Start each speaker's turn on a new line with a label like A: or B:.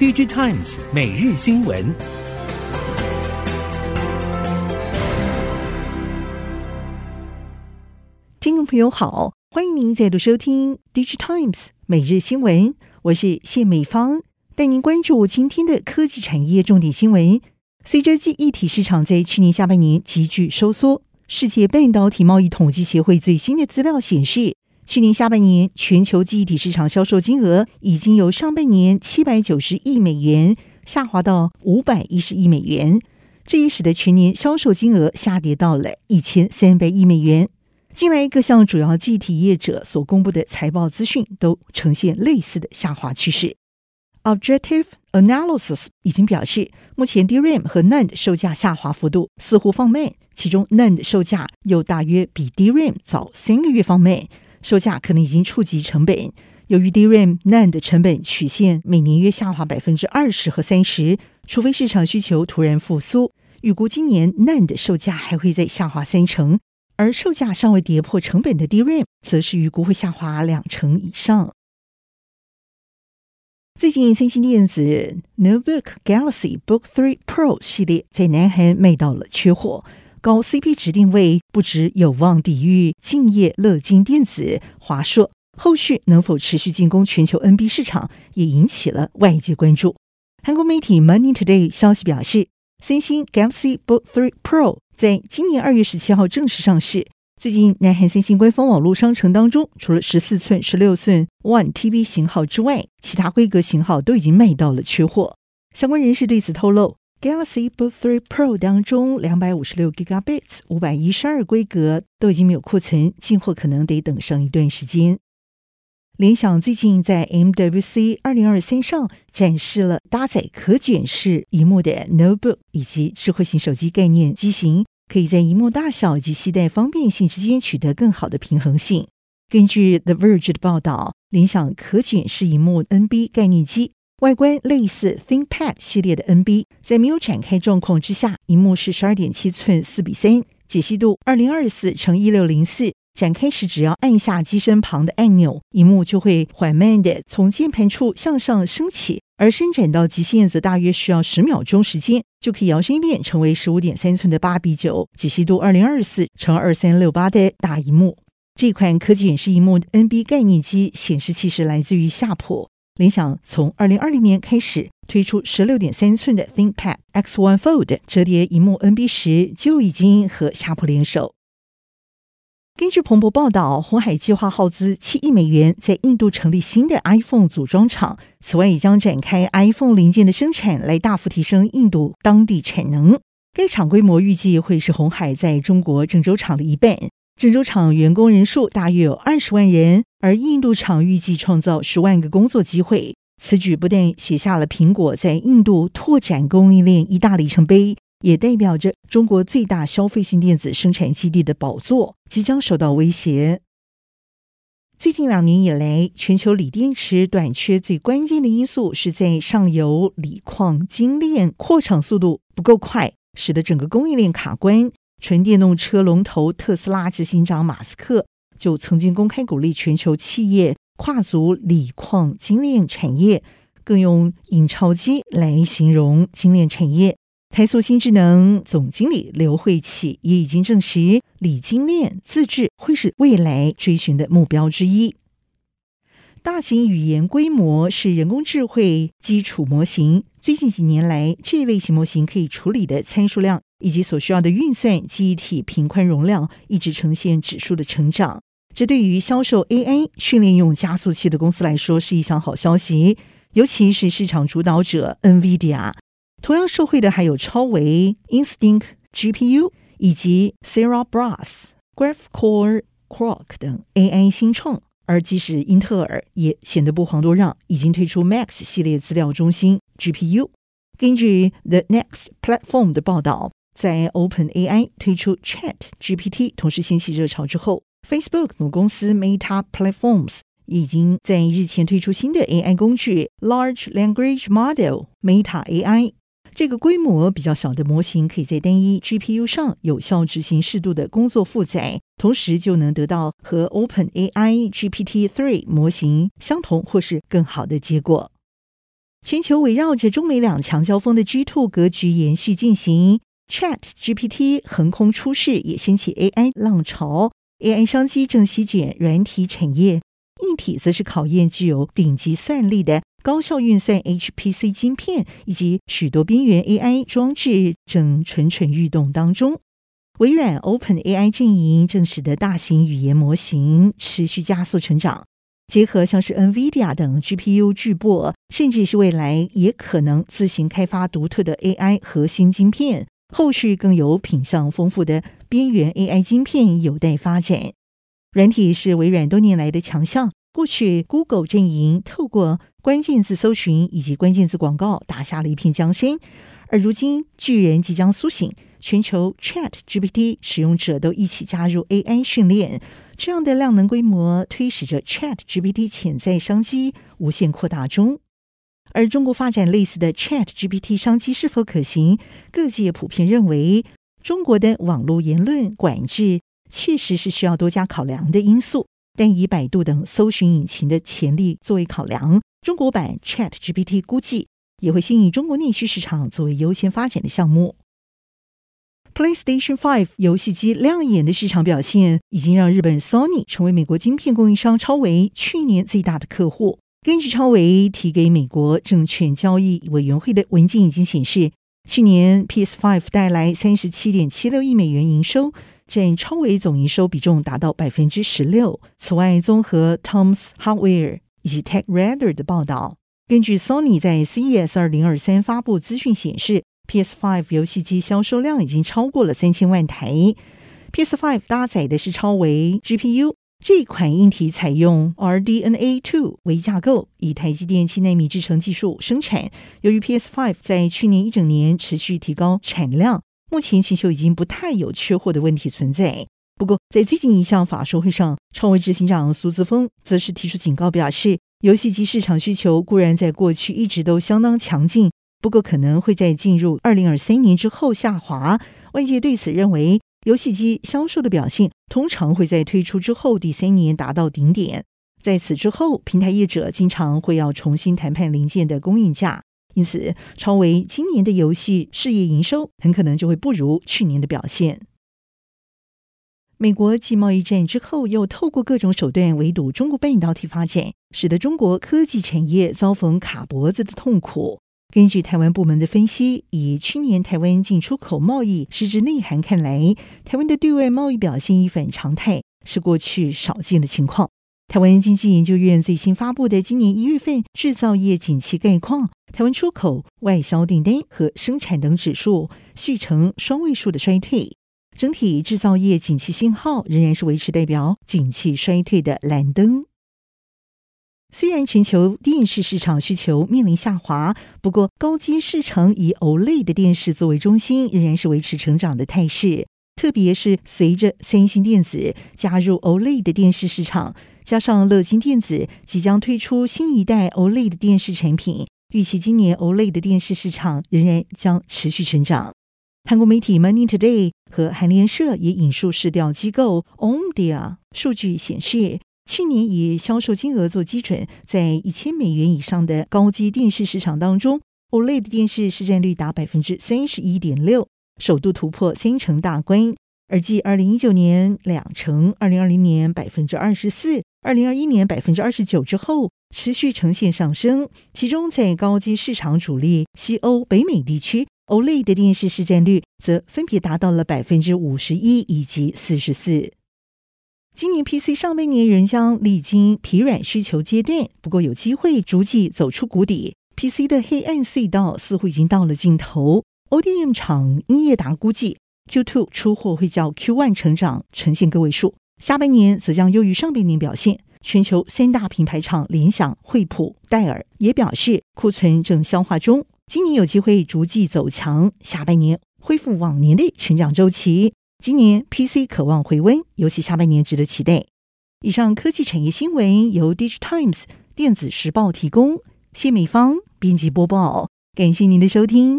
A: DigiTimes 每日新闻。
B: 听众朋友好，欢迎您再度收听 DigiTimes 每日新闻，我是谢美芳，带您关注今天的科技产业重点新闻。随着记忆体市场在去年下半年急剧收缩，世界半导体贸易统计协会最新的资料显示，去年下半年全球记忆体市场销售金额已经由上半年七百九十亿美元下滑到五百一十亿美元，这也使得全年销售金额下跌到了一千三百亿美元。近来各项主要记忆体业者所公布的财报资讯都呈现类似的下滑趋势。Objective Analysis 已经表示，目前 DRAM 和 NAND 售价下滑幅度似乎放慢，其中 NAND 售价又大约比 DRAM 早三个月放慢，售价可能已经触及成本。由于 DRAM、NAND 成本曲线每年约下滑百分之二十和三十，除非市场需求突然复苏，预估今年 NAND 售价还会再下滑三成。而售价尚未跌破成本的 DRAM，则是预估会下滑两成以上。最近，三星电子 Notebook Galaxy Book 3 Pro 系列在南韩卖到了缺货，高 CP 值定位不只有望抵御敬业乐金电子、华硕，后续能否持续进攻全球 NB 市场，也引起了外界关注。韩国媒体 Money Today 消息表示，三星 Galaxy Book 3 Pro。在今年二月十七号正式上市。最近，南韩三星官方网络商城当中，除了十四寸、十六寸 One TV 型号之外，其他规格型号都已经卖到了缺货。相关人士对此透露，Galaxy Book 3 Pro 当中两百五十六 Gigabits、五百一十二规格都已经没有库存，进货可能得等上一段时间。联想最近在 MWC 二零二三上展示了搭载可卷式萤幕的 Notebook 以及智慧型手机概念机型，可以在萤幕大小以及携带方便性之间取得更好的平衡性。根据 The Verge 的报道，联想可卷式萤幕 NB 概念机外观类似 ThinkPad 系列的 NB，在没有展开状况之下，萤幕是十二点七寸四比三，解析度二零二四乘一六零四。展开时，只要按下机身旁的按钮，荧幕就会缓慢地从键盘处向上升起，而伸展到极限则大约需要十秒钟时间，就可以摇身一变成为十五点三寸的八比九，解析度二零二四乘二三六八的大荧幕。这款可卷式萤幕 NB 概念机显示器是来自于夏普。联想从二零二零年开始推出十六点三寸的 ThinkPad X1 Fold 折叠萤幕 NB 十，就已经和夏普联手。根据彭博报道，鸿海计划耗资七亿美元在印度成立新的 iPhone 组装厂，此外也将展开 iPhone 零件的生产，来大幅提升印度当地产能。该厂规模预计会是红海在中国郑州厂的一半。郑州厂员工人数大约有二十万人，而印度厂预计创造十万个工作机会。此举不但写下了苹果在印度拓展供应链一大里程碑。也代表着中国最大消费性电子生产基地的宝座即将受到威胁。最近两年以来，全球锂电池短缺最关键的因素是在上游锂矿精炼扩厂速度不够快，使得整个供应链卡关。纯电动车龙头特斯拉执行长马斯克就曾经公开鼓励全球企业跨足锂矿精炼产业，更用印钞机来形容精炼产业。台塑新智能总经理刘慧启也已经证实，锂精炼自制会是未来追寻的目标之一。大型语言规模是人工智慧基础模型，最近几年来，这一类型模型可以处理的参数量以及所需要的运算记忆体频宽容量一直呈现指数的成长。这对于销售 AI 训练用加速器的公司来说是一项好消息，尤其是市场主导者 NVIDIA。同样受惠的还有超维、Instinct GPU 以及 Cerebras、Graphcore Quark 等 AI 新创，而即使英特尔也显得不遑多让，已经推出 Max 系列资料中心 GPU。根据 The Next Platform 的报道，在 OpenAI 推出 Chat GPT 同时掀起热潮之后，Facebook 母公司 Meta Platforms 已经在日前推出新的 AI 工具 Large Language Model Meta AI。这个规模比较小的模型，可以在单一 GPU 上有效执行适度的工作负载，同时就能得到和 OpenAI GPT-3 模型相同或是更好的结果。全球围绕着中美两强交锋的 G2 格局延续进行，Chat GPT 横空出世，也掀起 AI 浪潮。AI 商机正席卷软体产业，硬体则是考验具有顶级算力的高效运算 HPC 晶片，以及许多边缘 AI 装置正蠢蠢欲动当中。微软 OpenAI 阵营正使得大型语言模型持续加速成长。结合像是 NVIDIA 等 GPU 巨擘，甚至是未来也可能自行开发独特的 AI 核心晶片，后续更有品相丰富的边缘 AI 晶片有待发展。软体是微软多年来的强项，过去 Google 阵营透过关键字搜寻以及关键字广告打下了一片江山，而如今巨人即将苏醒，全球 ChatGPT 使用者都一起加入 AI 训练。这样的量能规模推使着 ChatGPT 潜在商机无限扩大中，而中国发展类似的 ChatGPT 商机是否可行？各界普遍认为，中国的网络言论管制确实是需要多加考量的因素。但以百度等搜寻引擎的潜力作为考量，中国版 ChatGPT 估计也会吸引中国内需市场作为优先发展的项目。PlayStation 5游戏机亮眼的市场表现，已经让日本 Sony 成为美国晶片供应商超微去年最大的客户。根据超微提给美国证券交易委员会的文件已经显示，去年 PS5 带来三十七点七六亿美元营收，占超微总营收比重达到百分之十六。此外，综合 Tom's Hardware 以及 TechRadar 的报道，根据 Sony 在 CES 二零二三发布资讯显示。PS5 游戏机销售量已经超过了三千万台。PS5 搭载的是超微 GPU，这款硬体采用 RDNA 2为架构，以台积电七纳米制程技术生产。由于 PS5 在去年一整年持续提高产量，目前全球已经不太有缺货的问题存在。不过，在最近一项法说会上，创维执行长苏姿峰则是提出警告，表示游戏机市场需求固然在过去一直都相当强劲。不过可能会在进入二零二三年之后下滑。外界对此认为，游戏机销售的表现通常会在推出之后第三年达到顶点，在此之后，平台业者经常会要重新谈判零件的供应价。因此，超微今年的游戏事业营收很可能就会不如去年的表现。美国继贸易战之后，又透过各种手段围堵中国半导体发展，使得中国科技产业遭逢卡脖子的痛苦。根据台湾部门的分析，以去年台湾进出口贸易实质内涵看来，台湾的对外贸易表现一反常态，是过去少见的情况。台湾经济研究院最新发布的今年一月份制造业景气概况，台湾出口、外销订单和生产等指数续呈双位数的衰退，整体制造业景气信号仍然是维持代表景气衰退的蓝灯。虽然全球电视市场需求面临下滑，不过高阶市场以 OLED 的电视作为中心，仍然是维持成长的态势。特别是随着三星电子加入 OLED 的电视市场，加上乐金电子即将推出新一代 OLED 的电视产品，预期今年 OLED 的电视市场仍然将持续成长。韩国媒体 Money Today 和韩联社也引述市调机构 Omdia 数据显示。去年以销售金额做基准，在一千美元以上的高阶电视市场当中，OLED 电视市占率达百分之三十一点六，首度突破三成大关。而继二零一九年两成、二零二零年百分之二十四、二零二一年百分之二十九之后，持续呈现上升。其中在高阶市场主力西欧、北美地区，OLED 的电视市占率则分别达到了百分之五十一以及四十四。今年 PC 上半年仍将历经疲软需求阶段，不过有机会逐季走出谷底。PC 的黑暗隧道似乎已经到了尽头。ODM 厂英业达估计 Q2 出货会较 Q1 成长呈现个位数，下半年则将优于上半年表现。全球三大品牌厂联想、惠普、戴尔也表示库存正消化中，今年有机会逐季走强，下半年恢复往年的成长周期。今年 PC 可望回温，尤其下半年值得期待。以上科技产业新闻由 DIGITIMES 电子时报提供，谢美芳编辑播报，感谢您的收听。